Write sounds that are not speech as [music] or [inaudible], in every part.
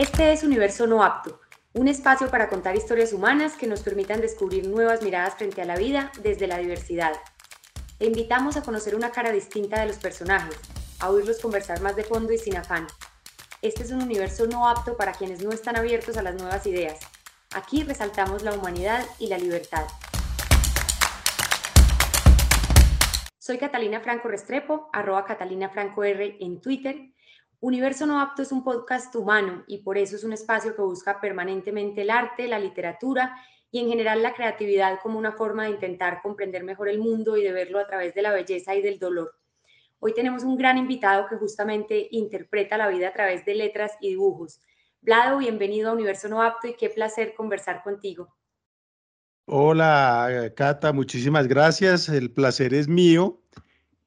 Este es Universo No Apto, un espacio para contar historias humanas que nos permitan descubrir nuevas miradas frente a la vida desde la diversidad. Te invitamos a conocer una cara distinta de los personajes, a oírlos conversar más de fondo y sin afán. Este es un universo no apto para quienes no están abiertos a las nuevas ideas. Aquí resaltamos la humanidad y la libertad. Soy Catalina Franco Restrepo, arroba Catalina Franco R en Twitter Universo No Apto es un podcast humano y por eso es un espacio que busca permanentemente el arte, la literatura y en general la creatividad como una forma de intentar comprender mejor el mundo y de verlo a través de la belleza y del dolor. Hoy tenemos un gran invitado que justamente interpreta la vida a través de letras y dibujos. Vlado, bienvenido a Universo No Apto y qué placer conversar contigo. Hola, Cata, muchísimas gracias. El placer es mío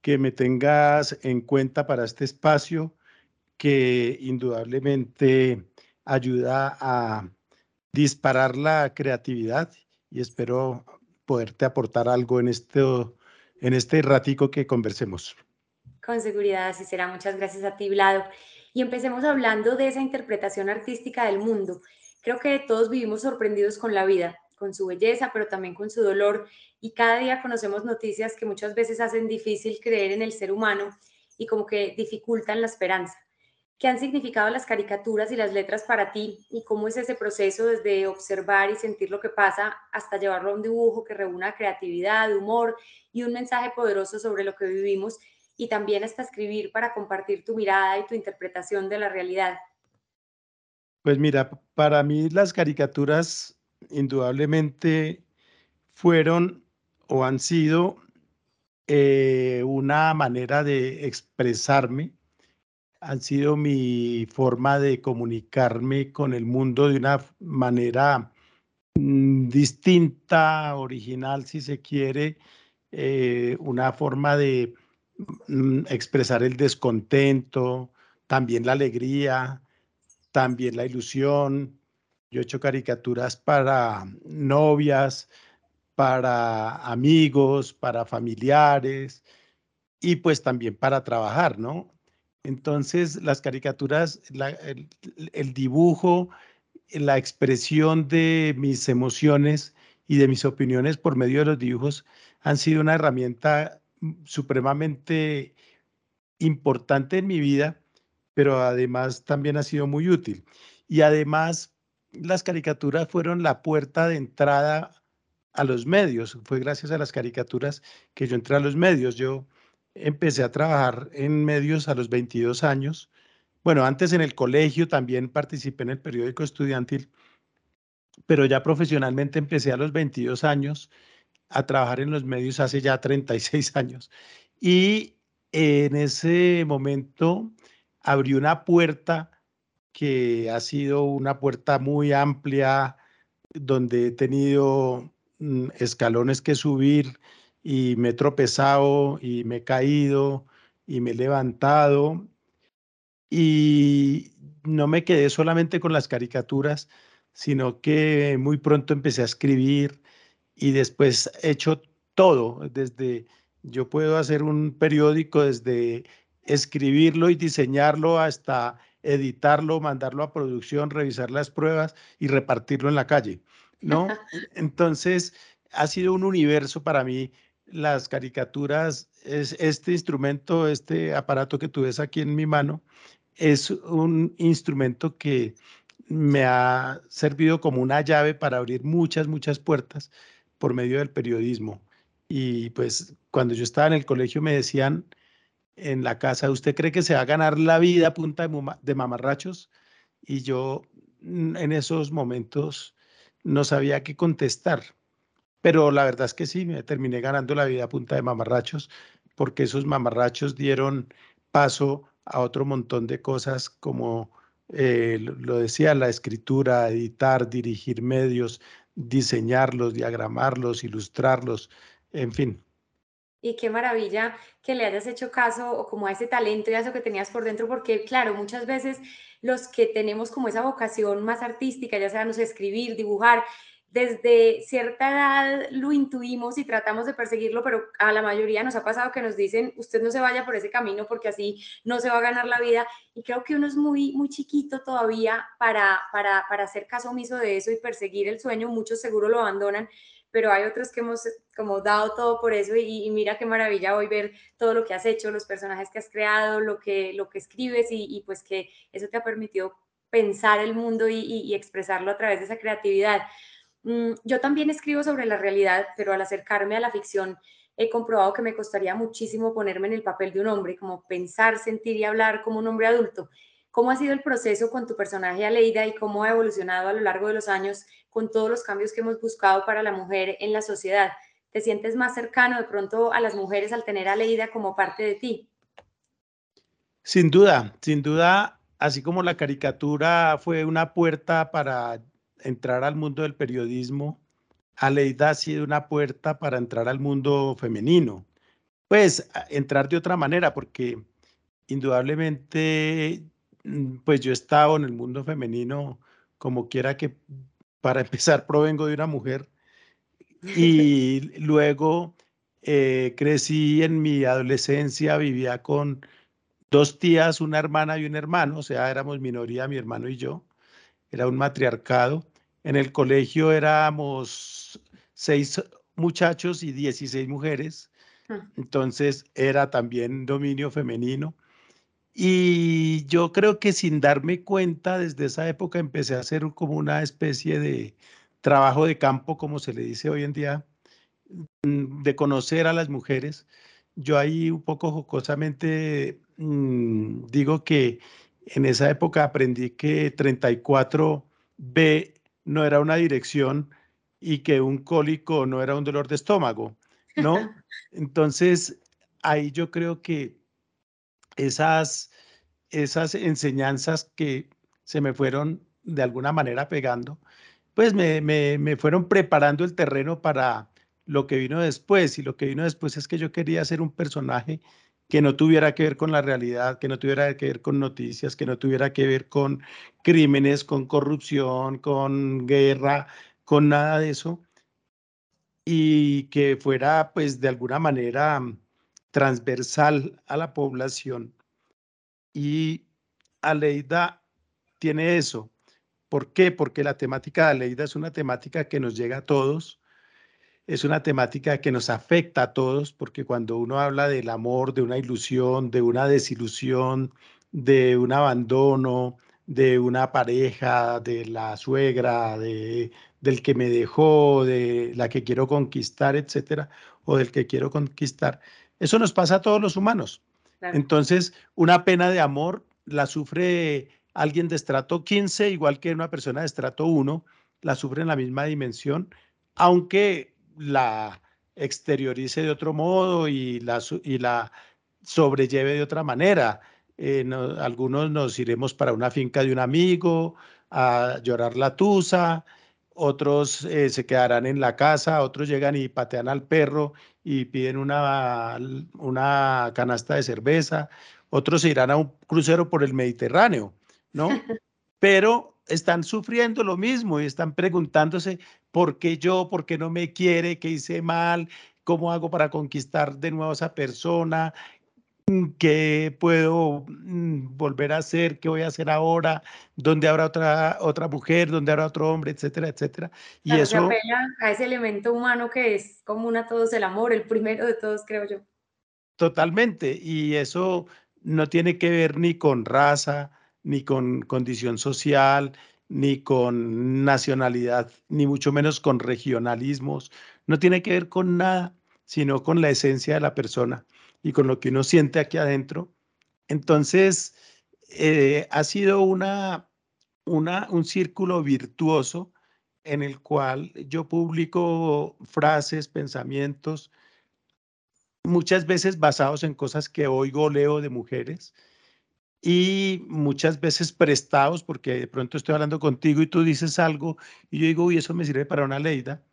que me tengas en cuenta para este espacio que indudablemente ayuda a disparar la creatividad y espero poderte aportar algo en este, en este ratico que conversemos. Con seguridad, así será. Muchas gracias a ti, Vlado. Y empecemos hablando de esa interpretación artística del mundo. Creo que todos vivimos sorprendidos con la vida, con su belleza, pero también con su dolor. Y cada día conocemos noticias que muchas veces hacen difícil creer en el ser humano y como que dificultan la esperanza. ¿Qué han significado las caricaturas y las letras para ti y cómo es ese proceso desde observar y sentir lo que pasa hasta llevarlo a un dibujo que reúna creatividad, humor y un mensaje poderoso sobre lo que vivimos y también hasta escribir para compartir tu mirada y tu interpretación de la realidad? Pues mira, para mí las caricaturas indudablemente fueron o han sido eh, una manera de expresarme han sido mi forma de comunicarme con el mundo de una manera mm, distinta, original, si se quiere, eh, una forma de mm, expresar el descontento, también la alegría, también la ilusión. Yo he hecho caricaturas para novias, para amigos, para familiares y pues también para trabajar, ¿no? Entonces, las caricaturas, el, dibujo, la expresión de mis emociones y de mis opiniones por medio de los dibujos han sido una herramienta supremamente importante en mi vida, pero además también ha sido muy útil. Y además, las caricaturas fueron la puerta de entrada a los medios. Fue gracias a las caricaturas que yo entré a los medios. Yo empecé a trabajar en medios a los 22 años. Bueno, antes en el colegio también participé en el periódico estudiantil, pero ya profesionalmente empecé a los 22 años a trabajar en los medios hace ya 36 [laughs] años. Y en ese momento abrí una puerta que ha sido una puerta muy amplia, donde he tenido mm, escalones que subir, y me he tropezado y me he caído y me he levantado y no me quedé solamente con las caricaturas, sino que muy pronto empecé a escribir y después he hecho todo, desde yo puedo hacer un periódico desde escribirlo y diseñarlo hasta editarlo, mandarlo a producción, revisar las pruebas y repartirlo en la calle, ¿no? [laughs] Entonces, ha sido un universo para mí las caricaturas, es este instrumento, este aparato que tú ves aquí en mi mano, es un instrumento que me ha servido como una llave para abrir muchas, muchas puertas por medio del periodismo. Y pues cuando yo estaba en el colegio me decían en la casa, ¿usted cree que se va a ganar la vida a punta de, mamarrachos? Y yo mm, en esos momentos no sabía qué contestar pero la verdad es que sí, me terminé ganando la vida a punta de mamarrachos, porque esos mamarrachos dieron paso a otro montón de cosas como eh, lo decía, la escritura, editar, dirigir medios, diseñarlos, diagramarlos, ilustrarlos, en fin. Y qué maravilla que le hayas hecho caso o como a ese talento y a eso que tenías por dentro, porque claro, muchas veces los que tenemos como esa vocación más artística, ya sea, no escribir, dibujar, desde cierta edad lo intuimos y tratamos de perseguirlo, pero a la mayoría nos ha pasado que nos dicen, usted no se vaya por ese camino porque así no se va a ganar la vida. Y creo que uno es muy, muy chiquito todavía para, para, para hacer caso omiso de eso y perseguir el sueño. Muchos seguro lo abandonan, pero hay otros que hemos como dado todo por eso y, mira qué maravilla hoy ver todo lo que has hecho, los personajes que has creado, lo que, lo que escribes y, y pues que eso te ha permitido pensar el mundo y, y expresarlo a través de esa creatividad. Mm, yo también escribo sobre la realidad, pero al acercarme a la ficción he comprobado que me costaría muchísimo ponerme en el papel de un hombre, como pensar, sentir y hablar como un hombre adulto. ¿Cómo ha sido el proceso con tu personaje Aleida y cómo ha evolucionado a lo largo de los años con todos los cambios que hemos buscado para la mujer en la sociedad? ¿Te sientes más cercano de pronto a las mujeres al tener a Aleida como parte de ti? Sin duda, sin duda, así como la caricatura fue una puerta para entrar al mundo del periodismo, Aleida ha sido una puerta para entrar al mundo femenino. Pues entrar de otra manera, porque indudablemente, mm, pues yo he estado en el mundo femenino como quiera que, para [laughs] empezar, provengo de una mujer y [laughs] luego eh, crecí en mi adolescencia, vivía con dos tías, una hermana y un hermano, o sea, éramos minoría, mi hermano y yo, era un matriarcado. En el colegio éramos seis muchachos y 16 mujeres, ah. entonces era también dominio femenino. Y yo creo que sin darme cuenta, desde esa época empecé a hacer como una especie de trabajo de campo, como se le dice hoy en día, mm, de conocer a las mujeres. Yo ahí un poco jocosamente mm, digo que en esa época aprendí que 34B no era una dirección y que un cólico no era un dolor de estómago, ¿no? [laughs] Entonces, ahí yo creo que esas, esas enseñanzas que se me fueron de alguna manera pegando, pues me, me, me fueron preparando el terreno para lo que vino después. Y lo que vino después es que yo quería ser un personaje que no tuviera que ver con la realidad, que no tuviera que ver con noticias, que no tuviera que ver con crímenes, con corrupción, con guerra, con nada de eso, y que fuera pues de alguna manera transversal a la población. Y Aleida tiene eso. ¿Por qué? Porque la temática de Aleida es una temática que nos llega a todos, es una temática que nos afecta a todos, porque cuando uno habla del amor, de una ilusión, de una desilusión, de un abandono, de una pareja, de la suegra, de, del que me dejó, de la que quiero conquistar, etcétera, o del que quiero conquistar. Eso nos pasa a todos los humanos. Entonces, una pena de amor la sufre alguien de estrato 15, igual que una persona de estrato 1, la sufre en la misma dimensión, aunque la exteriorice de otro modo y la, y la sobrelleve de otra manera. Eh, algunos nos iremos para una finca de un amigo a llorar la tusa, otros eh, se quedarán en la casa, otros llegan y patean al perro y piden una, una canasta de cerveza, otros se irán a un crucero por el Mediterráneo, ¿no? [laughs] Pero están sufriendo lo mismo y están preguntándose por qué yo, por qué no me quiere, qué hice mal, cómo hago para conquistar de nuevo a esa persona, mm, qué puedo mm, volver a hacer, qué voy a hacer ahora, dónde habrá otra, otra mujer, dónde habrá otro hombre, etcétera, etcétera. Y eso... Se apela a ese elemento humano que es común a todos, el amor, el primero de todos, creo yo. Totalmente, y eso no tiene que ver ni con raza, ni con condición social, ni con nacionalidad, ni mucho menos con regionalismos. No tiene que ver con nada, sino con la esencia de la persona y con lo que uno siente aquí adentro. Entonces, eh, ha sido una, una, un círculo virtuoso en el cual yo publico frases, pensamientos, muchas veces basados en cosas que oigo, leo de mujeres, y muchas veces prestados, porque de pronto estoy hablando contigo y tú dices algo y yo digo, uy, eso me sirve para una leida,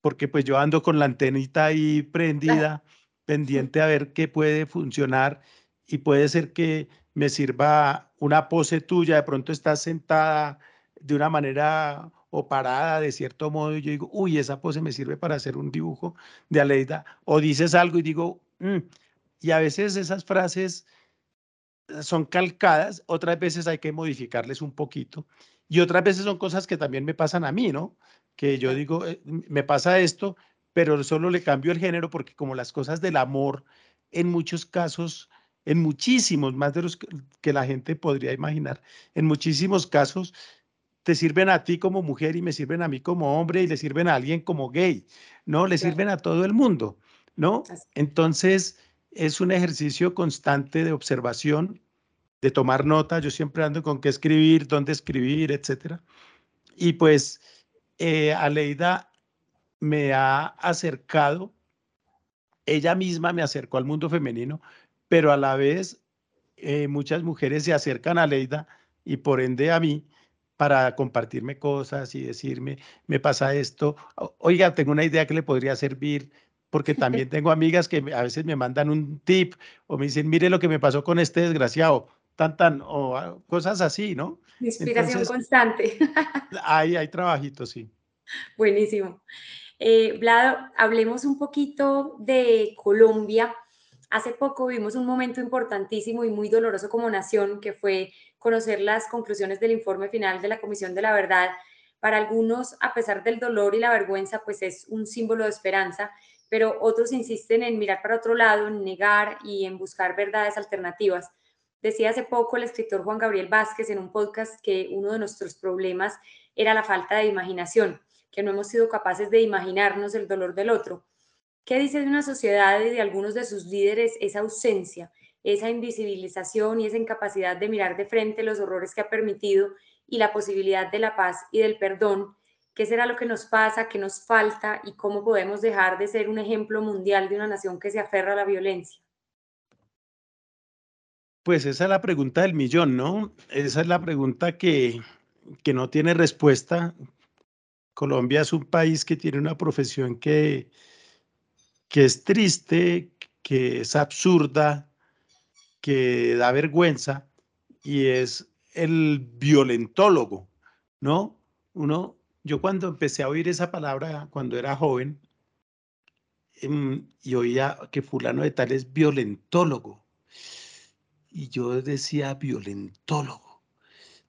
porque pues yo ando con la antenita ahí prendida, [laughs] pendiente a ver qué puede funcionar y puede ser que me sirva una pose tuya, de pronto estás sentada de una manera o parada de cierto modo y yo digo, uy, esa pose me sirve para hacer un dibujo de Aleida, o dices algo y digo, mm", y a veces esas frases son calcadas, otras veces hay que modificarles un poquito y otras veces son cosas que también me pasan a mmí, ¿no? Que yo digo, eh, me pasa esto, pero solo le cambio el género porque como las cosas del amor en muchos casos, en muchísimos, más de los que, la gente podría imaginar, en muchísimos casos te sirven a ti como mujer y me sirven a mí como hombre y le sirven a alguien como gay, ¿no? Le sirven a todo el mundo, ¿no? Entonces, es un ejercicio constante de observación, de tomar nota. Yo siempre ando con qué escribir, dónde escribir, etcétera. Y pues eh, Aleida me ha acercado, ella misma me acercó al mundo femenino, pero a la vez eh, muchas mujeres se acercan a Aleida y por ende a mí para compartirme cosas y decirme, me pasa esto, oiga, tengo una idea que le podría servir, porque también tengo amigas que a veces me mandan un tip o me dicen, mire lo que me pasó con este desgraciado, tan, tan, o cosas así, ¿no? Inspiración constante. [laughs] Hay, hay trabajito, sí. Buenísimo. Eh, Vlado, hablemos un poquito de Colombia. Hace poco vimos un momento importantísimo y muy doloroso como nación, que fue conocer las conclusiones del informe final de la Comisión de la Verdad. Para algunos, a pesar del dolor y la vergüenza, pues es un símbolo de esperanza pero otros insisten en mirar para otro lado, en negar y en buscar verdades alternativas. Decía hace poco el escritor Juan Gabriel Vázquez en un podcast que uno de nuestros problemas era la falta de imaginación, que no hemos sido capaces de imaginarnos el dolor del otro. ¿Qué dice de una sociedad y de algunos de sus líderes esa ausencia, esa invisibilización y esa incapacidad de mirar de frente los horrores que ha permitido y la posibilidad de la paz y del perdón qué será lo que nos pasa, qué nos falta y cómo podemos dejar de ser un ejemplo mundial de una nación que se aferra a la violencia. Pues esa es la pregunta del millón, ¿no? Esa es la pregunta que, que no tiene respuesta. Colombia es un país que tiene una profesión que, que es triste, que es absurda, que da vergüenza y es el violentólogo, ¿no? Uno yo cuando empecé a oír esa palabra cuando era joven em, y oía que fulano de tal es violentólogo, y yo decía violentólogo,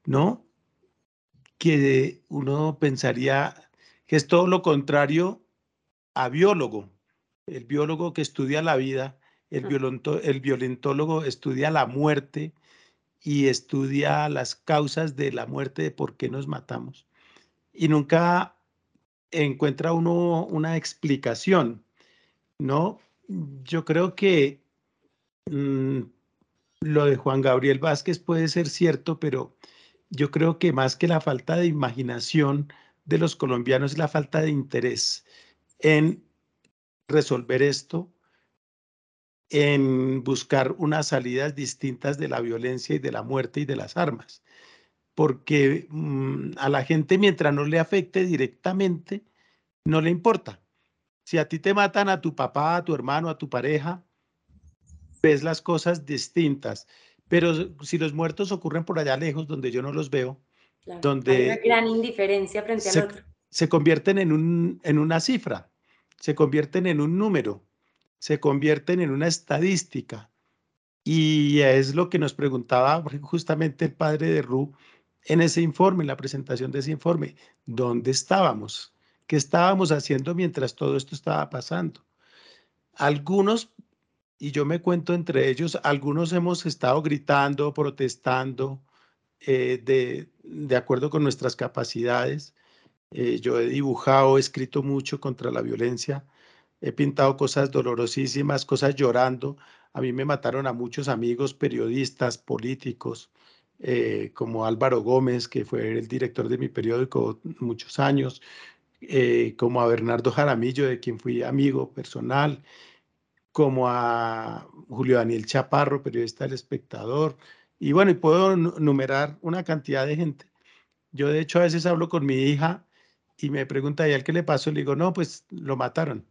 ¿no? Que uno pensaría que es todo lo contrario a biólogo. El biólogo que estudia la vida, el, el violentólogo estudia la muerte y estudia las causas de la muerte, de por qué nos matamos y nunca encuentra uno una explicación, ¿no? Yo creo que mm, lo de Juan Gabriel Vázquez puede ser cierto, pero yo creo que más que la falta de imaginación de los colombianos es la falta de interés en resolver esto, en buscar unas salidas distintas de la violencia y de la muerte y de las armas porque mm, a la gente mientras no le afecte directamente, no le importa. Si a ti te matan a tu papá, a tu hermano, a tu pareja, ves las cosas distintas. Pero si los muertos ocurren por allá lejos, donde yo no los veo, donde... Hay una gran indiferencia frente se, al otro. Se convierten en, un, en una cifra, se convierten en un número, se convierten en una estadística. Y es lo que nos preguntaba justamente el padre de Ru en ese informe, en la presentación de ese informe, dónde estábamos, qué estábamos haciendo mientras todo esto estaba pasando. Algunos, y yo me cuento entre ellos, algunos hemos estado gritando, protestando, eh, de, acuerdo con nuestras capacidades. Eh, yo he dibujado, he escrito mucho contra la violencia, he pintado cosas dolorosísimas, cosas llorando. A mí me mataron a muchos amigos, periodistas, políticos, eh, como Álvaro Gómez, que fue el director de mi periódico muchos años, eh, como a Bernardo Jaramillo, de quien fui amigo personal, como a Julio Daniel Chaparro, periodista del Espectador, y bueno, y puedo numerar una cantidad de gente. Yo de hecho a veces hablo con mi hija y me pregunta, ¿y qué le pasó? Le digo, no, pues lo mataron.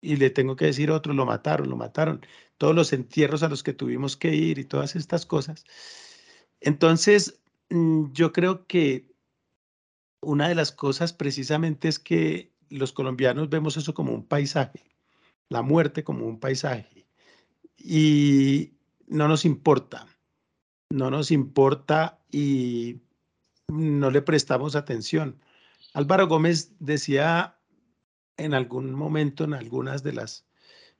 Y le tengo que decir otro, lo mataron, lo mataron. Todos los entierros a los que tuvimos que ir y todas estas cosas. Entonces, mm, yo creo que una de las cosas precisamente es que los colombianos vemos eso como un paisaje, la muerte como un paisaje, y no nos importa, no nos importa y no le prestamos atención. Álvaro Gómez decía en algún momento, en algunas de las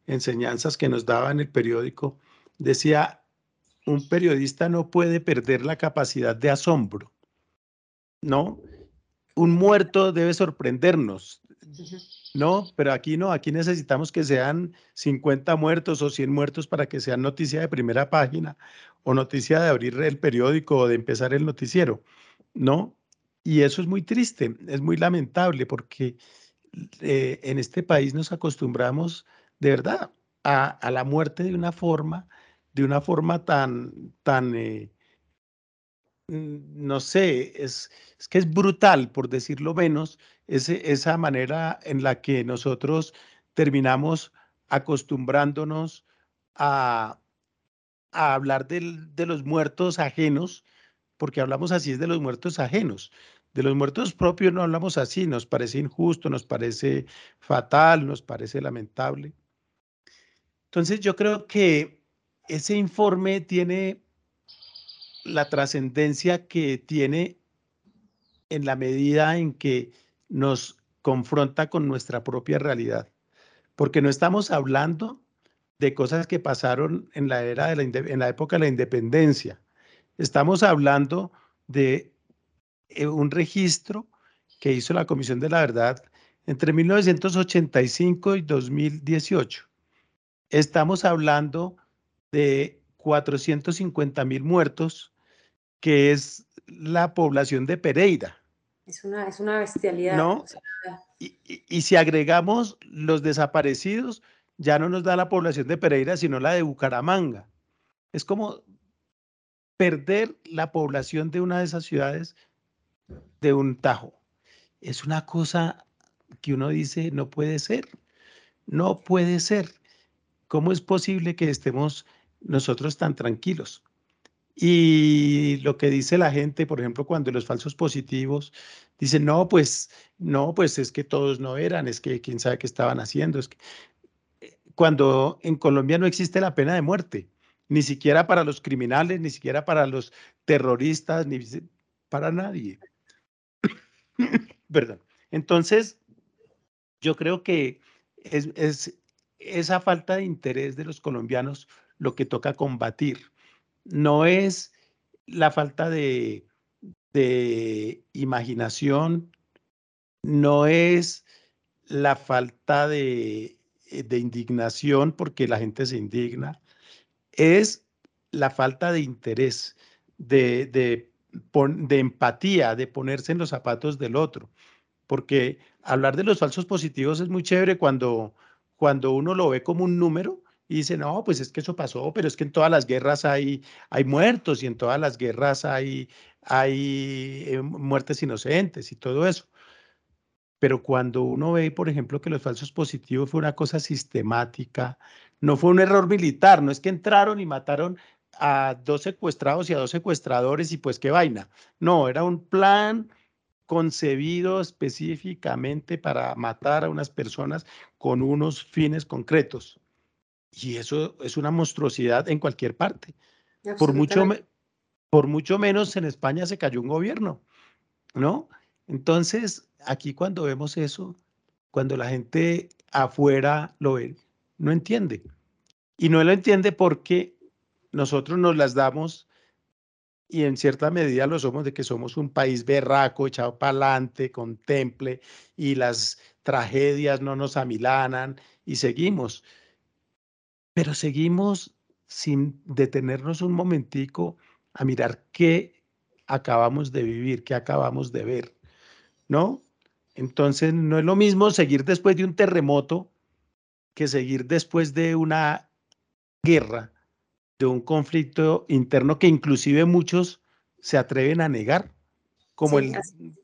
enseñanzas que nos daba en el periódico, decía, un periodista no puede perder la capacidad de asombro, ¿no? Un muerto debe sorprendernos, ¿no? Pero aquí no, aquí necesitamos que sean 50 muertos o 100 muertos para que sean noticia de primera página o noticia de abrir el periódico o de empezar el noticiero, ¿no? Y eso es muy triste, es muy lamentable porque eh, en este país nos acostumbramos de verdad a, la muerte de una forma, de una forma tan, tan, eh, mm, no sé, es, es, que es brutal, por decirlo menos, ese, esa manera en la que nosotros terminamos acostumbrándonos a, a hablar de los muertos ajenos, porque hablamos así es de los muertos ajenos. De los muertos propios no hablamos así, nos parece injusto, nos parece fatal, nos parece lamentable. Entonces yo creo que ese informe tiene la trascendencia que tiene en la medida en que nos confronta con nuestra propia realidad, porque no estamos hablando de cosas que pasaron en la era de la, en la época de la independencia. Estamos hablando de eh, un registro que hizo la Comisión de la Verdad entre 1985 y 2018. Estamos hablando de 450 mil muertos, que es la población de Pereira. Es una, es una bestialidad. ¿No? y, y, si agregamos los desaparecidos, ya no nos da la población de Pereira, sino la de Bucaramanga. Es como perder la población de una de esas ciudades de un tajo. Es una cosa que uno dice, no puede ser, no puede ser. ¿Cómo es posible que estemos nosotros tan tranquilos? Y lo que dice la gente, por ejemplo, cuando los falsos positivos dicen, no, pues, no, pues es que todos no eran, es que quién sabe qué estaban haciendo. Es que... Eh, cuando en Colombia no existe la pena de muerte, ni siquiera para los criminales, ni siquiera para los terroristas, ni para nadie. [coughs] Perdón. Entonces, yo creo que es, es, esa falta de interés de los colombianos lo que toca combatir. No es la falta de, imaginación, no es la falta de, de indignación porque la gente se indigna, es la falta de interés, de de empatía, de ponerse en los zapatos del otro. Porque hablar de los falsos positivos es muy chévere cuando, cuando uno lo ve como un número y dice, no, pues es que eso pasó, pero es que en todas las guerras hay, hay muertos y en todas las guerras hay, hay eh, muertes inocentes y todo eso. Pero cuando uno ve, por ejemplo, que los falsos positivos fue una cosa sistemática, no fue un error militar, no es que entraron y mataron a dos secuestrados y a dos secuestradores y pues qué vaina. No, era un plan concebido específicamente para matar a unas personas con unos fines concretos. Y eso es una monstruosidad en cualquier parte. Por mucho, por mucho menos en España se cayó un gobierno, ¿no? Entonces, aquí cuando vemos eso, cuando la gente afuera lo ve, no entiende. Y no lo entiende porque nosotros nos las damos y en cierta medida lo somos de que somos un país berraco, echado para adelante, contemple, y las tragedias no nos amilanan y seguimos. Pero seguimos sin detenernos un momentico a mirar qué acabamos de vivir, qué acabamos de ver, ¿no? Entonces no es lo mismo seguir después de un terremoto que seguir después de una guerra de un conflicto interno que inclusive muchos se atreven a negar, como, el,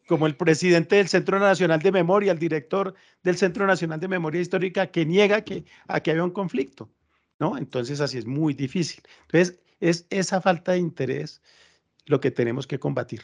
como el presidente del Centro Nacional de Memoria, el director del Centro Nacional de Memoria Histórica, que niega que aquí había un conflicto, ¿no? Entonces así es muy difícil. Entonces es esa falta de interés lo que tenemos que combatir.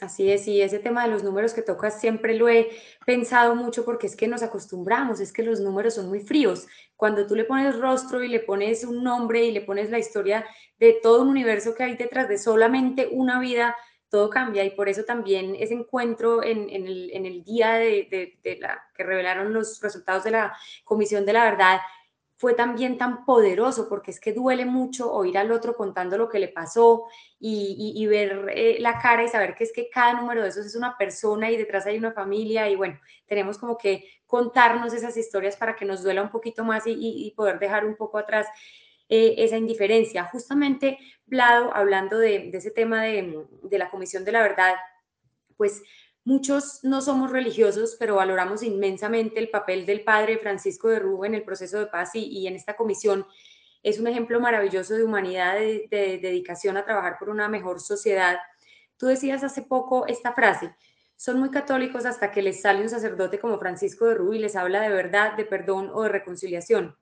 Así es, y ese tema de los números que tocas siempre lo he pensado mucho porque es que nos acostumbramos, es que los números son muy fríos. Cuando tú le pones rostro y le pones un nombre y le pones la historia de todo un universo que hay detrás de solamente una vida, todo cambia y por eso también ese encuentro en, el, día de, la que revelaron los resultados de la Comisión de la Verdad fue también tan poderoso, porque es que duele mucho oír al otro contando lo que le pasó y, ver eh, la cara y saber que es que cada número de esos es una persona y detrás hay una familia y bueno, tenemos como que contarnos esas historias para que nos duela un poquito más y, poder dejar un poco atrás eh, esa indiferencia. Justamente, Vlado, hablando de, ese tema de, de la Comisión de la Verdad, pues Muchos no somos religiosos, pero valoramos inmensamente el papel del padre Francisco de Rubén en el proceso de paz y, en esta comisión. Es un ejemplo maravilloso de humanidad, de, dedicación a trabajar por una mejor sociedad. Tú decías hace poco esta frase, son muy católicos hasta que les sale un sacerdote como Francisco de Rubí y les habla de verdad, de perdón o de reconciliación.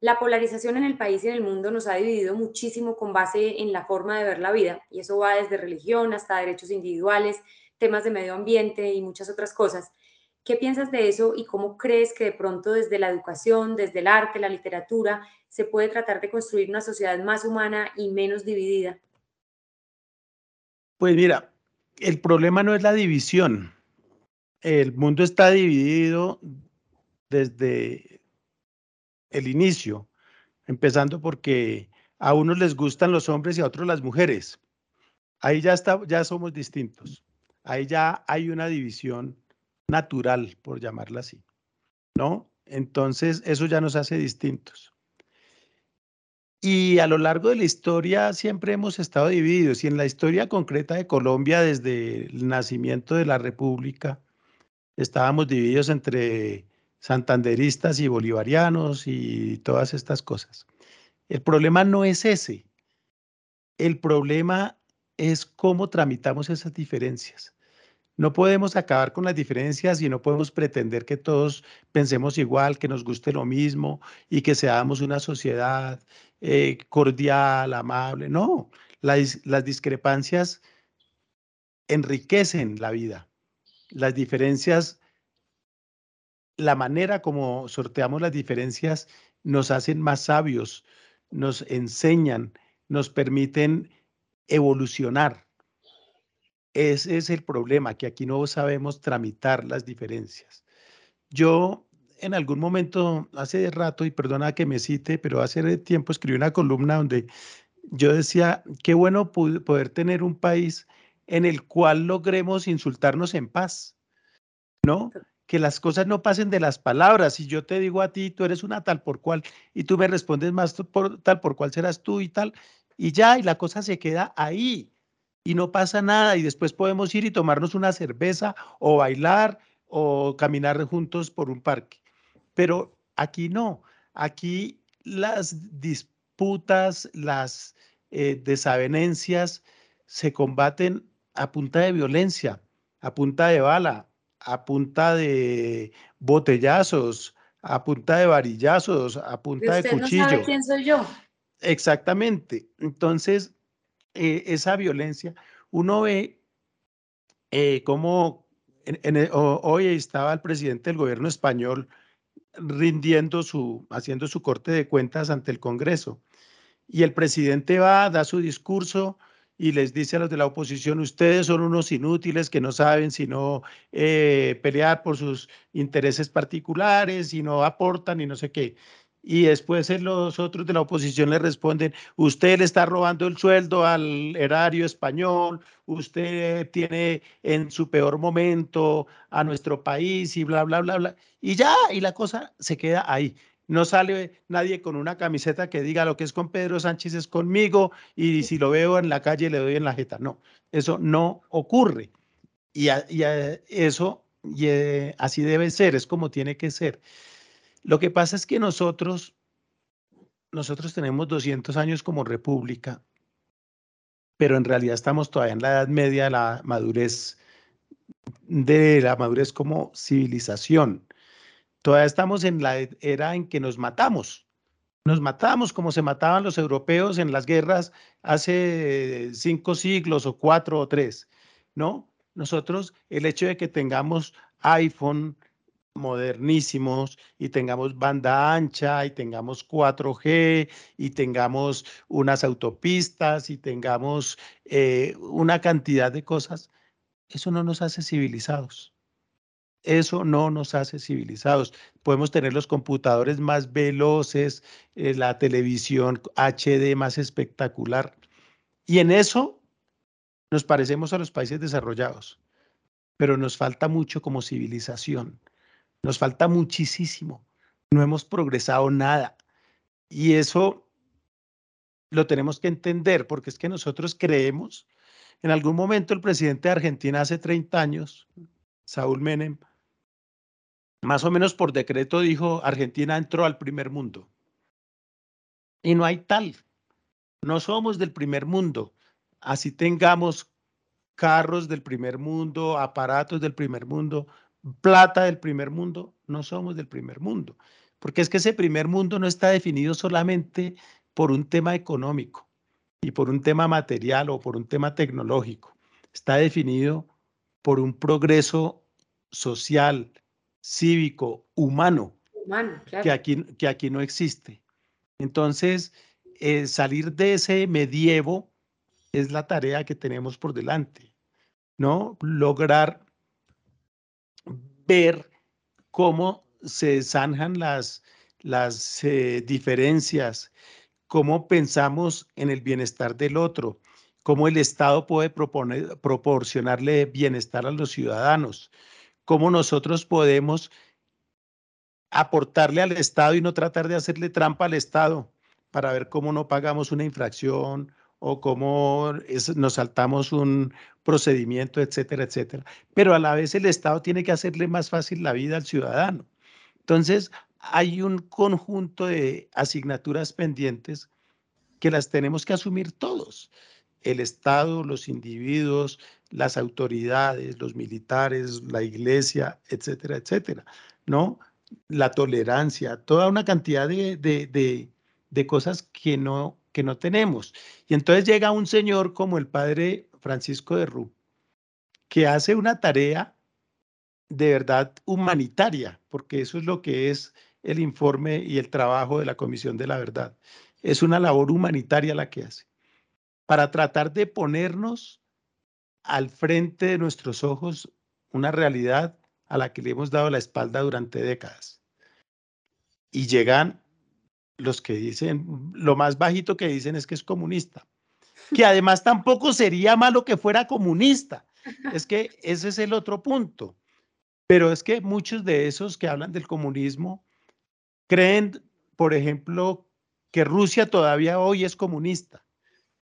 La polarización en el país y en el mundo nos ha dividido muchísimo con base en la forma de ver la vida, y eso va desde religión hasta derechos individuales, temas de medio ambiente y muchas otras cosas. ¿Qué piensas de eso y cómo crees que de pronto desde la educación, desde el arte, la literatura, se puede tratar de construir una sociedad más humana y menos dividida? Pues mira, el problema no es la división. El mundo está dividido desde el inicio, empezando porque a unos les gustan los hombres y a otros las mujeres. Ahí ya, está, ya somos distintos ahí ya hay una división natural, por llamarla así, ¿no? Entonces, eso ya nos hace distintos. Y a lo largo de la historia siempre hemos estado divididos y en la historia concreta de Colombia desde el nacimiento de la República estábamos divididos entre santanderistas y bolivarianos y todas estas cosas. El problema no es ese. El problema es cómo tramitamos esas diferencias. No podemos acabar con las diferencias y no podemos pretender que todos pensemos igual, que nos guste lo mismo y que seamos una sociedad eh, cordial, amable. No, las, las discrepancias enriquecen la vida. Las diferencias, la manera como sorteamos las diferencias nos hacen más sabios, nos enseñan, nos permiten evolucionar. Ese es el problema, que aquí no sabemos tramitar las diferencias. Yo en algún momento, hace rato, y perdona que me cite, pero hace tiempo escribí una columna donde yo decía, qué bueno poder tener un país en el cual logremos insultarnos en paz, ¿no? Que las cosas no pasen de las palabras. Si yo te digo a ti, tú eres una tal por cual, y tú me respondes más por tal por cual serás tú y tal, y ya, y la cosa se queda ahí y no pasa nada y después podemos ir y tomarnos una cerveza o bailar o caminar juntos por un parque. Pero aquí no, aquí las disputas, las eh, desavenencias se combaten a punta de violencia, a punta de bala, a punta de botellazos, a punta de varillazos, a punta de cuchillo. No sabe quién soy yo. Exactamente. Entonces, eh, esa violencia, uno ve eh, cómo hoy estaba el presidente del gobierno español rindiendo su, haciendo su corte de cuentas ante el Congreso. Y el presidente va, da su discurso y les dice a los de la oposición, ustedes son unos inútiles que no saben sino eh, pelear por sus intereses particulares y no aportan y no sé qué y después los otros de la oposición le responden, usted le está robando el sueldo al erario español, usted tiene en su peor momento a nuestro país y bla, bla, bla, bla. Y ya, y la cosa se queda ahí. No sale nadie con una camiseta que diga lo que es con Pedro Sánchez es conmigo y si lo veo en la calle le doy en la jeta. No, eso no ocurre. Y, eso y, eh, así debe ser, es como tiene que ser. Lo que pasa es que nosotros, nosotros tenemos 200 años como república, pero en realidad estamos todavía en la Edad Media la madurez, de la madurez como civilización. Todavía estamos en la era en que nos matamos. Nos matamos como se mataban los europeos en las guerras hace cinco siglos o cuatro o tres, ¿no? Nosotros, el hecho de que tengamos iPhone modernísimos y tengamos banda ancha y tengamos 4G y tengamos unas autopistas y tengamos eh, una cantidad de cosas, eso no nos hace civilizados. Eso no nos hace civilizados. Podemos tener los computadores más veloces, eh, la televisión HD más espectacular. Y en eso nos parecemos a los países desarrollados, pero nos falta mucho como civilización. Nos falta muchísimo. No hemos progresado nada. Y eso lo tenemos que entender, porque es que nosotros creemos, en algún momento el presidente de Argentina hace 30 años, Saúl Menem, más o menos por decreto dijo, Argentina entró al primer mundo. Y no hay tal. No somos del primer mundo. Así tengamos carros del primer mundo, aparatos del primer mundo, plata del primer mundo, no somos del primer mundo. Porque es que ese primer mundo no está definido solamente por un tema económico y por un tema material o por un tema tecnológico. Está definido por un progreso social, cívico, humano, que, aquí, que aquí no existe. Entonces, eh, salir de ese medievo es la tarea que tenemos por delante, ¿no? Lograr ver cómo se zanjan las, las eh, diferencias, cómo pensamos en el bienestar del otro, cómo el Estado puede proponer, proporcionarle bienestar a los ciudadanos, cómo nosotros podemos aportarle al Estado y no tratar de hacerle trampa al Estado para ver cómo no pagamos una infracción o cómo nos saltamos un procedimiento, etcétera, etcétera. Pero a la vez el Estado tiene que hacerle más fácil la vida al ciudadano. Entonces, hay un conjunto de asignaturas pendientes que las tenemos que asumir todos el Estado, los individuos, las autoridades, los militares, la iglesia, etcétera, etcétera, ¿no? La tolerancia, toda una cantidad de, de, cosas que no, que no tenemos. Y entonces llega un señor como el padre Francisco de Rú, que hace una tarea de verdad humanitaria, porque eso es lo que es el informe y el trabajo de la Comisión de la Verdad. Es una labor humanitaria la que hace para tratar de ponernos al frente de nuestros ojos una realidad a la que le hemos dado la espalda durante décadas. Y llegan los que dicen, lo más bajito que dicen es que es comunista, que además tampoco sería malo que fuera comunista. Es que ese es el otro punto. Pero es que muchos de esos que hablan del comunismo creen, por ejemplo, que Rusia todavía hoy es comunista.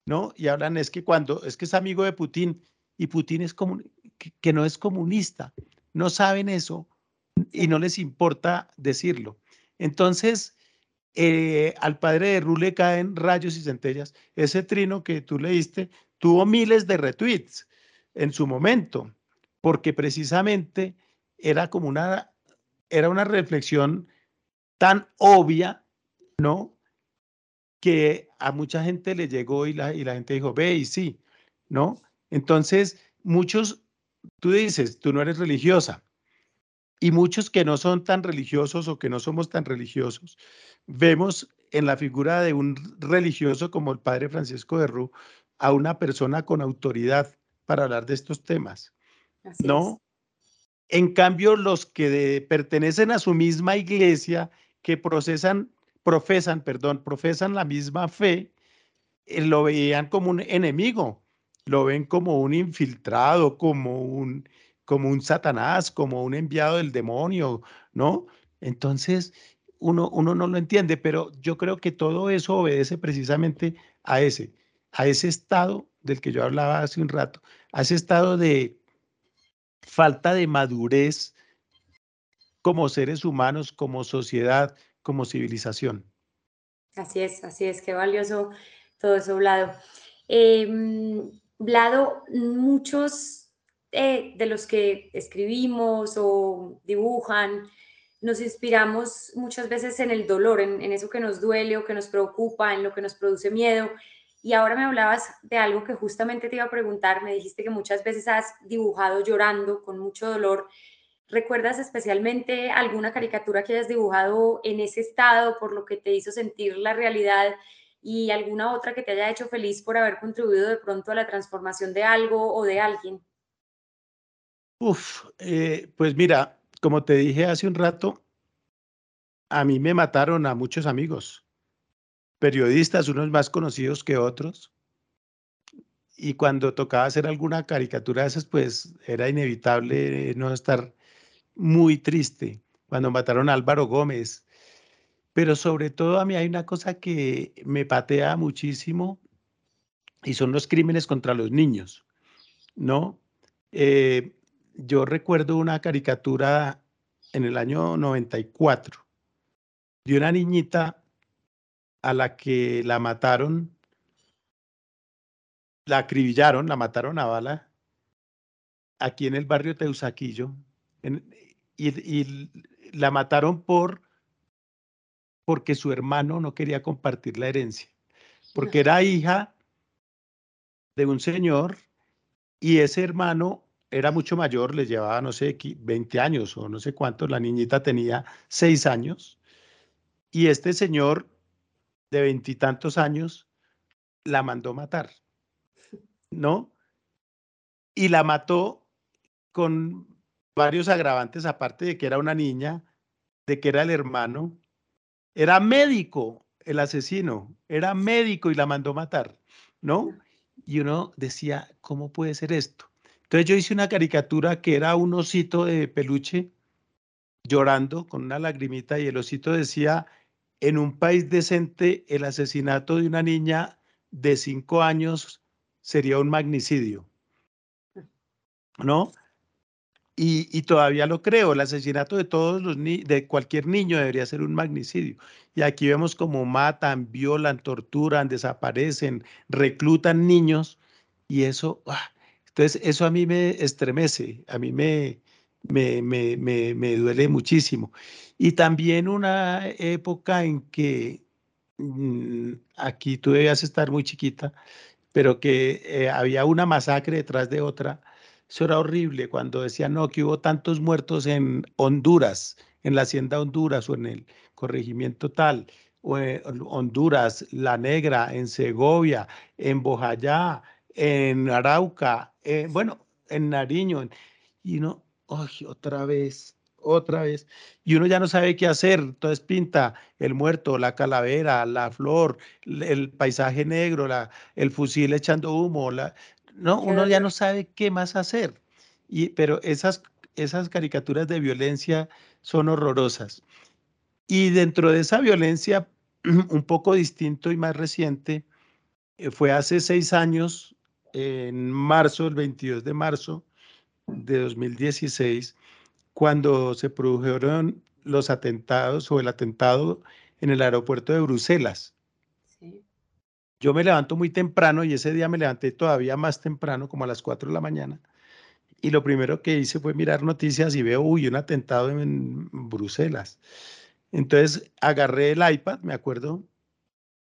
¿no? Y hablan es que cuando, es que es amigo de Putin y Putin es como, que, no es comunista, no saben eso y no les importa decirlo. Entonces, eh, al padre de Rule caen rayos y centellas. Ese trino que tú leíste tuvo miles de retweets en su momento, porque precisamente era como una, era una reflexión tan obvia, ¿no? que a mucha gente le llegó y la, y la gente dijo, ve y sí, ¿no? Entonces, muchos, tú dices, tú no eres religiosa, y muchos que no son tan religiosos o que no somos tan religiosos, vemos en la figura de un religioso como el padre Francisco de Rú a una persona con autoridad para hablar de estos temas, ¿no? En cambio, los que pertenecen a su misma iglesia, que procesan profesan, perdón, profesan la misma fe, eh, lo veían como un enemigo, lo ven como un infiltrado, como un, como un Satanás, como un enviado del demonio, ¿no? Entonces, uno, uno no lo entiende, pero yo creo que todo eso obedece precisamente a ese, a ese estado del que yo hablaba hace un rato, a ese estado de falta de madurez como seres humanos, como sociedad, como civilización. Así es, así es, qué valioso todo eso, Vlado. Em, Vlado, muchos eh, de los que escribimos o dibujan, nos inspiramos muchas veces en el dolor, en, eso que nos duele o que nos preocupa, en lo que nos produce miedo. Y ahora me hablabas de algo que justamente te iba a preguntar, me dijiste que muchas veces has dibujado llorando, con mucho dolor. ¿Recuerdas especialmente alguna caricatura que hayas dibujado en ese estado por lo que te hizo sentir la realidad y alguna otra que te haya hecho feliz por haber contribuido de pronto a la transformación de algo o de alguien? Uf, eh, pues mira, como te dije hace un rato, a mí me mataron a muchos amigos, periodistas, unos más conocidos que otros. Y cuando tocaba hacer alguna caricatura de esas, pues era inevitable no estar muy triste. Cuando mataron a Álvaro Gómez. Pero sobre todo a mí hay una cosa que me patea muchísimo y son los crímenes contra los niños, ¿no? Eh, yo recuerdo una caricatura en el año 94 de una niñita a la que la mataron, la acribillaron, la mataron a bala aquí en el barrio Teusaquillo y, la mataron por porque su hermano no quería compartir la herencia, porque era hija de un señor y ese hermano era mucho mayor, le llevaba, no sé, 20 años o no sé cuántos, la niñita tenía 6 años, y este señor de veintitantos años la mandó matar, ¿no? Y la mató con varios agravantes, aparte de que era una niña, de que era el hermano, era médico el asesino, era médico y la mandó matar, ¿no? Y uno decía, ¿cómo puede ser esto? Entonces yo hice una caricatura que era un osito de peluche llorando con una lagrimita y el osito decía, en un país decente el asesinato de una niña de cinco años sería un magnicidio. ¿No? Y, todavía lo creo, el asesinato de todos los de cualquier niño debería ser un magnicidio. Y aquí vemos cómo matan, violan, torturan, desaparecen, reclutan niños y eso, ¡ah! Entonces, eso a mí me estremece, a mí me, me, me, me, duele muchísimo. Y también una época en que mm, aquí tú debías estar muy chiquita, pero que eh, había una masacre detrás de otra. Eso era horrible cuando decían, no, que hubo tantos muertos en Honduras, en la hacienda Honduras o en el corregimiento tal, o en Honduras, La Negra, en Segovia, en Bojayá, en Arauca, eh, bueno, en Nariño, y uno, ay, otra vez, otra vez, y uno ya no sabe qué hacer, entonces pinta el muerto, la calavera, la flor, el paisaje negro, la, el fusil echando humo, la, no, uno ya no sabe qué más hacer, y, pero esas, esas caricaturas de violencia son horrorosas. Y dentro de esa violencia, [clears throat] un poco distinto y más reciente, eh, fue hace seis años en marzo, el 22 de marzo de 2016, cuando se produjeron los atentados o el atentado en el aeropuerto de Bruselas. Yo me levanto muy temprano y ese día me levanté todavía más temprano, como a las 4 de la mañana. Y lo primero que hice fue mirar noticias y veo, uy, un atentado en Bruselas. Entonces agarré el iPad, me acuerdo,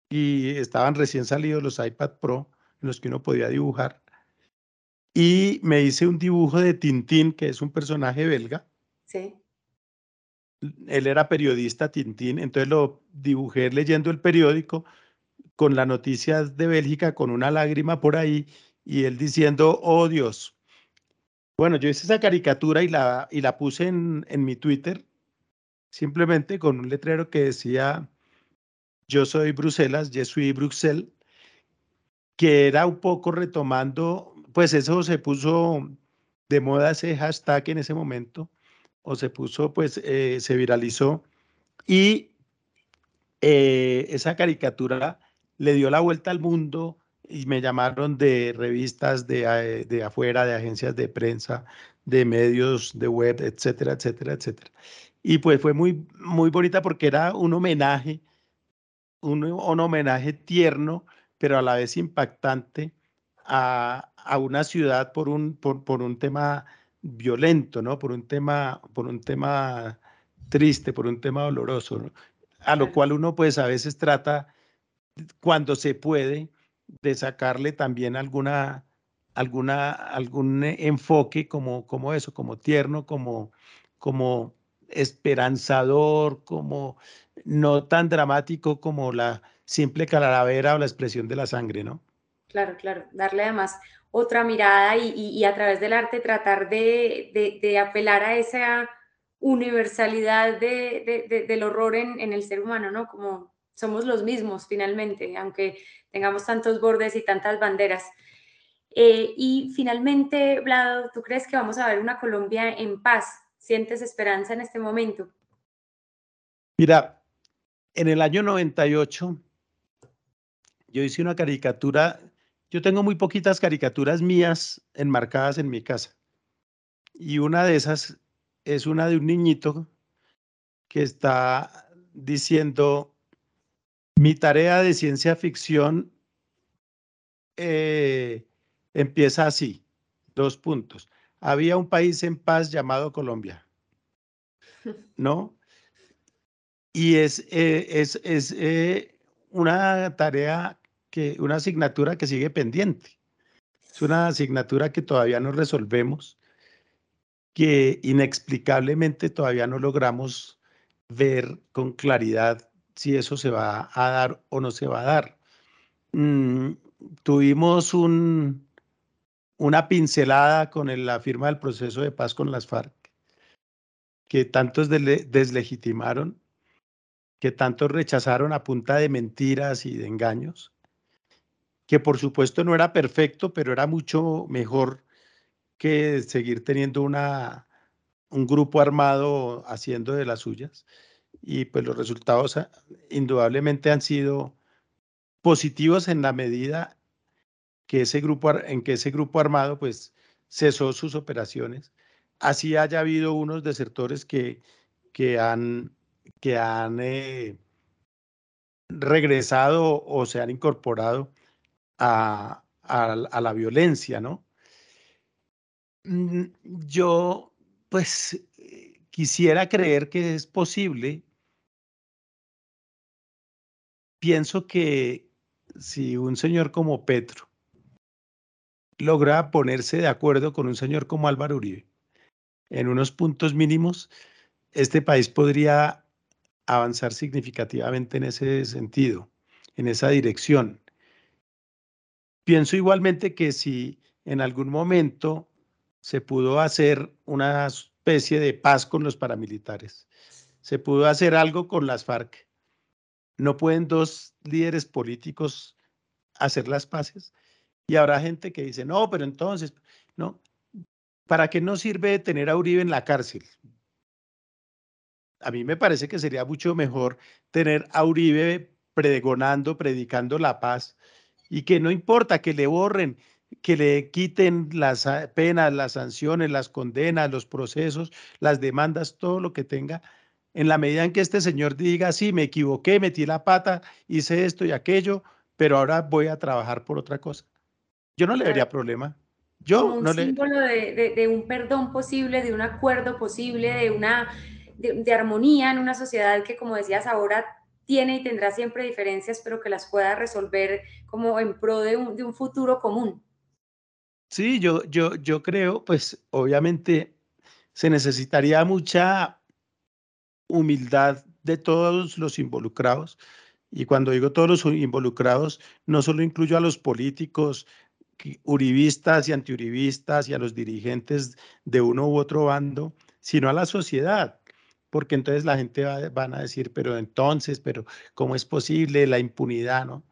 y estaban recién salidos los iPad Pro en los que uno podía dibujar. Y me hice un dibujo de Tintín, que es un personaje belga. Sí. Él era periodista Tintín, entonces lo dibujé leyendo el periódico con las noticias de Bélgica, con una lágrima por ahí, y él diciendo, oh Dios. Bueno, yo hice esa caricatura y la, y la puse en, en mi Twitter, simplemente con un letrero que decía, yo soy Bruselas, je suis Bruxelles, que era un poco retomando, pues eso se puso de moda ese hashtag en ese momento, o se puso, pues eh, se viralizó, y eh, esa caricatura le dio la vuelta al mundo y me llamaron de revistas de, eh, de afuera, de agencias de prensa, de medios, de web, etcétera, etcétera, etcétera. Y pues fue muy, muy bonita porque era un homenaje, un, un homenaje tierno pero a la vez impactante a, una ciudad por un, por, un tema violento, ¿no? Por un tema, por un tema triste, por un tema doloroso, A lo cual uno pues a veces trata, cuando se puede, de sacarle también alguna, alguna, algún enfoque como, como eso, como tierno, como, como esperanzador, como no tan dramático como la simple calavera o la expresión de la sangre, ¿no? Claro, claro, darle además otra mirada y, a través del arte tratar de, apelar a esa universalidad del horror en, en, el ser humano, ¿no? Como somos los mismos finalmente, aunque tengamos tantos bordes y tantas banderas. Eh, y finalmente, Vlado, ¿tú crees que vamos a ver una Colombia en paz? ¿Sientes esperanza en este momento? Mira, en el año 98 yo hice una caricatura, yo tengo muy poquitas caricaturas mías enmarcadas en mi casa. Y una de esas es una de un niñito que está diciendo, mi tarea de ciencia ficción eh, empieza así, dos puntos. Había un país en paz llamado Colombia, [laughs] ¿no? Y es, eh, es, es eh, una tarea, que, una asignatura que sigue pendiente. Es una asignatura que todavía no resolvemos, que inexplicablemente todavía no logramos ver con claridad si eso se va a dar o no se va a dar. Mm, tuvimos un, una pincelada con la firma del proceso de paz con las FARC, que tantos deslegitimaron, que tantos rechazaron a punta de mentiras y de engaños, que por supuesto no era perfecto, pero era mucho mejor que seguir teniendo una, un grupo armado haciendo de las suyas. Y pues los resultados ah, indudablemente han sido positivos en la medida que ese grupo, en que ese grupo armado pues cesó sus operaciones. Así haya habido unos desertores que, que han, que han eh, regresado o se han incorporado a, la violencia, ¿no? Mm, yo, pues, quisiera creer que es posible. Pienso que si un señor como Petro logra ponerse de acuerdo con un señor como Álvaro Uribe en unos puntos mínimos, este país podría avanzar significativamente en ese sentido, en esa dirección. Pienso igualmente que si en algún momento se pudo hacer una especie de paz con los paramilitares, se pudo hacer algo con las FARC, no pueden dos líderes políticos hacer las paces. Y habrá gente que dice, no, pero entonces, no, ¿para qué no sirve tener a Uribe en la cárcel? A mí me parece que sería mucho mejor tener a Uribe pregonando, predicando la paz y que no importa que le borren, que le quiten las penas, las sanciones, las condenas, los procesos, las demandas, todo lo que tenga, en la medida en que este señor diga, sí, me equivoqué, metí la pata, hice esto y aquello, pero ahora voy a trabajar por otra cosa. Yo no le vería problema. Yo Como un no símbolo de, de, un perdón posible, de un acuerdo posible, de una de, armonía en una sociedad que, como decías ahora, tiene y tendrá siempre diferencias, pero que las pueda resolver como en pro de un, futuro común. Sí, yo, yo, yo creo, pues obviamente se necesitaría mucha humildad de todos los involucrados. Y cuando digo todos los involucrados, no solo incluyo a los políticos, uribistas y antiuribistas y a los dirigentes de uno u otro bando, sino a la sociedad, porque entonces la gente va van a decir, pero entonces, pero ¿cómo es posible la impunidad, no?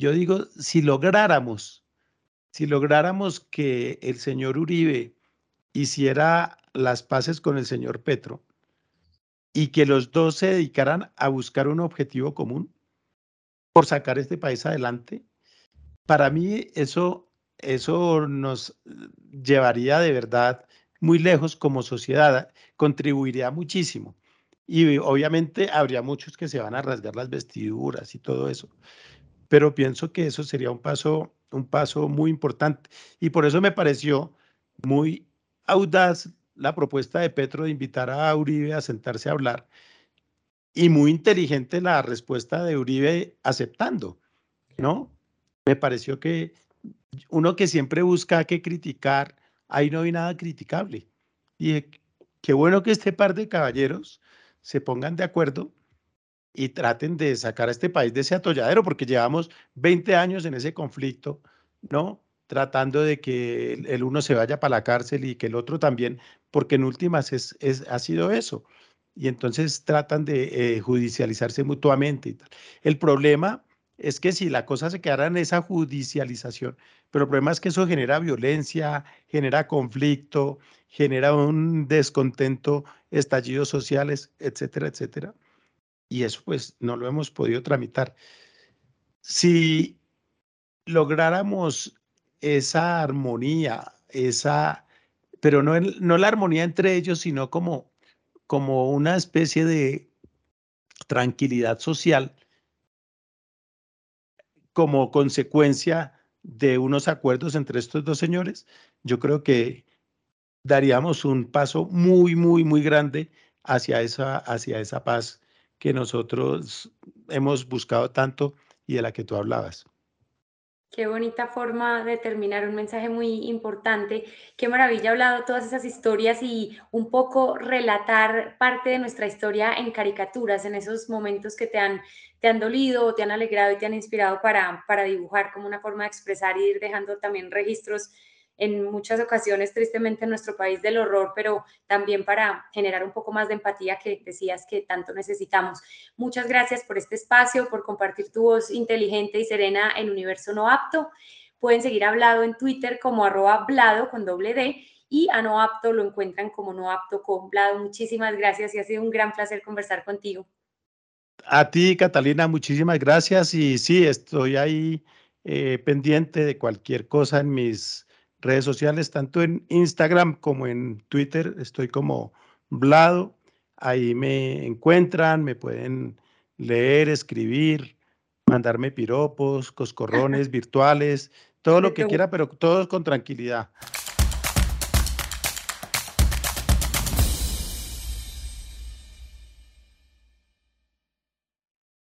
Yo digo, si lográramos, si lográramos que el señor Uribe hiciera las paces con el señor Petro, y que los dos se dedicaran a buscar un objetivo común por sacar este país adelante, para mí eso, eso nos llevaría de verdad muy lejos como sociedad, contribuiría muchísimo. Y obviamente habría muchos que se van a rasgar las vestiduras y todo eso. Pero pienso que eso sería un paso, un paso muy importante. Y por eso me pareció muy audaz la propuesta de Petro de invitar a Uribe a sentarse a hablar y muy inteligente la respuesta de Uribe aceptando, ¿no? me pareció que uno que siempre busca que criticar, ahí no hay nada criticable. Y qué bueno que este par de caballeros se pongan de acuerdo y traten de sacar a este país de ese atolladero, porque llevamos 20 años en ese conflicto, ¿no? Tratando de que el uno se vaya para la cárcel y que el otro también, porque en últimas es, ha sido eso. Y entonces tratan de eh, judicializarse mutuamente. El problema es que si la cosa se quedara en esa judicialización, pero el problema es que eso genera violencia, genera conflicto, genera un descontento, estallidos sociales, etcétera, etcétera. Y eso pues no lo hemos podido tramitar. Si lográramos esa armonía, esa, pero no, no la armonía entre ellos, sino como, como una especie de tranquilidad social, como consecuencia de unos acuerdos entre estos dos señores, yo creo que daríamos un paso muy, muy, muy grande hacia esa, hacia esa paz que nosotros hemos buscado tanto y de la que tú hablabas. Qué bonita forma de terminar un mensaje muy importante. Qué maravilla hablado todas esas historias y un poco relatar parte de nuestra historia en caricaturas, en esos momentos que te han, te han dolido, te han alegrado y te han inspirado para, para dibujar como una forma de expresar y ir dejando también registros en muchas ocasiones, tristemente, en nuestro país del horror, pero también para generar un poco más de empatía que decías que tanto necesitamos. Muchas gracias por este espacio, por compartir tu voz inteligente y serena en Universo No Apto. Pueden seguir hablado en Twitter como arroba hablado con doble D y a No Apto lo encuentran como No Apto con Blado. Muchísimas gracias y ha sido un gran placer conversar contigo. A ti, Catalina, muchísimas gracias y sí, estoy ahí eh, pendiente de cualquier cosa en mis redes sociales, tanto en Instagram como en Twitter. Estoy como Blado. Ahí me encuentran, me pueden leer, escribir, mandarme piropos, coscorrones [laughs] virtuales, todo lo que quiera, pero todo con tranquilidad.